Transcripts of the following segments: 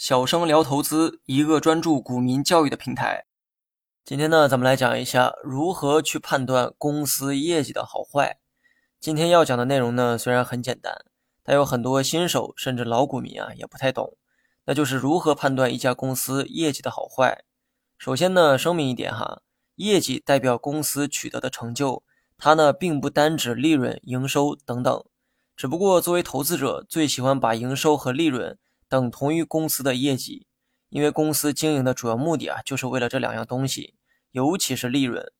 小生聊投资，一个专注股民教育的平台。今天呢，咱们来讲一下如何去判断公司业绩的好坏。今天要讲的内容呢，虽然很简单，但有很多新手甚至老股民啊也不太懂。那就是如何判断一家公司业绩的好坏。首先呢，声明一点哈，业绩代表公司取得的成就，它呢并不单指利润、营收等等。只不过作为投资者，最喜欢把营收和利润。等同于公司的业绩，因为公司经营的主要目的啊，就是为了这两样东西，尤其是利润。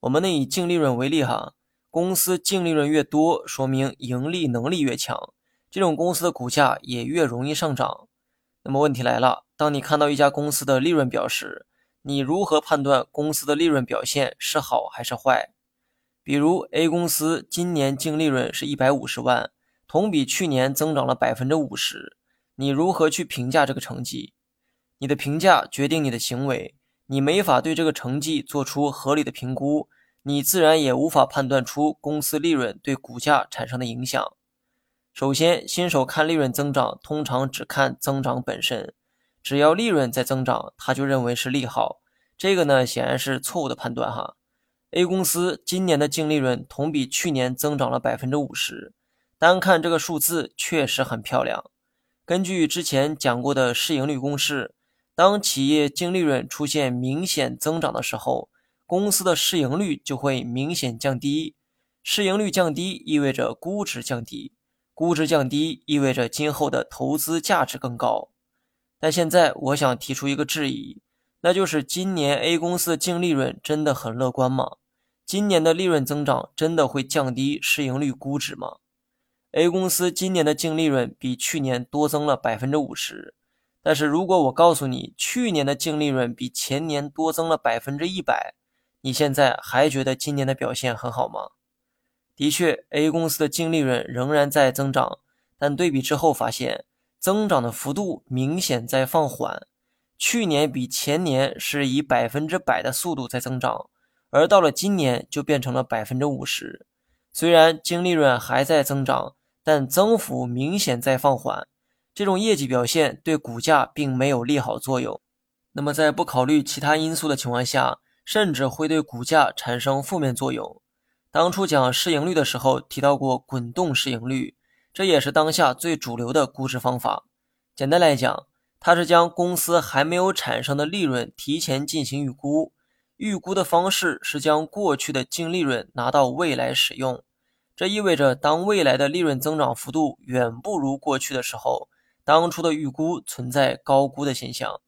我们呢以净利润为例哈，公司净利润越多，说明盈利能力越强，这种公司的股价也越容易上涨。那么问题来了，当你看到一家公司的利润表时，你如何判断公司的利润表现是好还是坏？比如 A 公司今年净利润是一百五十万，同比去年增长了百分之五十。你如何去评价这个成绩？你的评价决定你的行为。你没法对这个成绩做出合理的评估，你自然也无法判断出公司利润对股价产生的影响。首先，新手看利润增长，通常只看增长本身，只要利润在增长，他就认为是利好。这个呢，显然是错误的判断哈。A 公司今年的净利润同比去年增长了百分之五十，单看这个数字确实很漂亮。根据之前讲过的市盈率公式，当企业净利润出现明显增长的时候，公司的市盈率就会明显降低。市盈率降低意味着估值降低，估值降低意味着今后的投资价值更高。但现在我想提出一个质疑，那就是今年 A 公司的净利润真的很乐观吗？今年的利润增长真的会降低市盈率估值吗？A 公司今年的净利润比去年多增了百分之五十，但是如果我告诉你去年的净利润比前年多增了百分之一百，你现在还觉得今年的表现很好吗？的确，A 公司的净利润仍然在增长，但对比之后发现增长的幅度明显在放缓。去年比前年是以百分之百的速度在增长，而到了今年就变成了百分之五十。虽然净利润还在增长。但增幅明显在放缓，这种业绩表现对股价并没有利好作用。那么在不考虑其他因素的情况下，甚至会对股价产生负面作用。当初讲市盈率的时候提到过滚动市盈率，这也是当下最主流的估值方法。简单来讲，它是将公司还没有产生的利润提前进行预估，预估的方式是将过去的净利润拿到未来使用。这意味着，当未来的利润增长幅度远不如过去的时候，当初的预估存在高估的现象。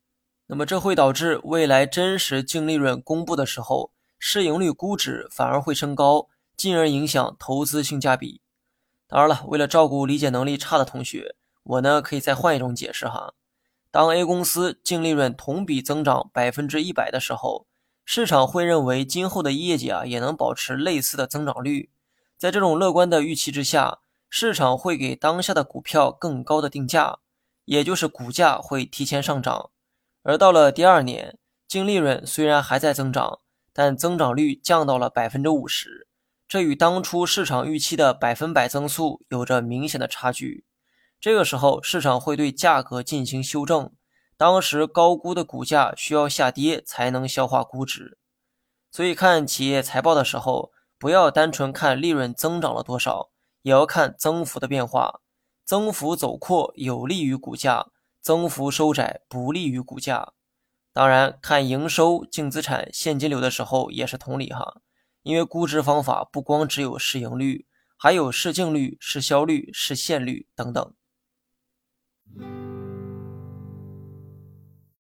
那么，这会导致未来真实净利润公布的时候，市盈率估值反而会升高，进而影响投资性价比。当然了，为了照顾理解能力差的同学，我呢可以再换一种解释哈。当 A 公司净利润同比增长百分之一百的时候，市场会认为今后的业绩啊也能保持类似的增长率。在这种乐观的预期之下，市场会给当下的股票更高的定价，也就是股价会提前上涨。而到了第二年，净利润虽然还在增长，但增长率降到了百分之五十，这与当初市场预期的百分百增速有着明显的差距。这个时候，市场会对价格进行修正，当时高估的股价需要下跌才能消化估值。所以看企业财报的时候。不要单纯看利润增长了多少，也要看增幅的变化。增幅走扩有利于股价，增幅收窄不利于股价。当然，看营收、净资产、现金流的时候也是同理哈。因为估值方法不光只有市盈率，还有市净率、市销率、市现率等等。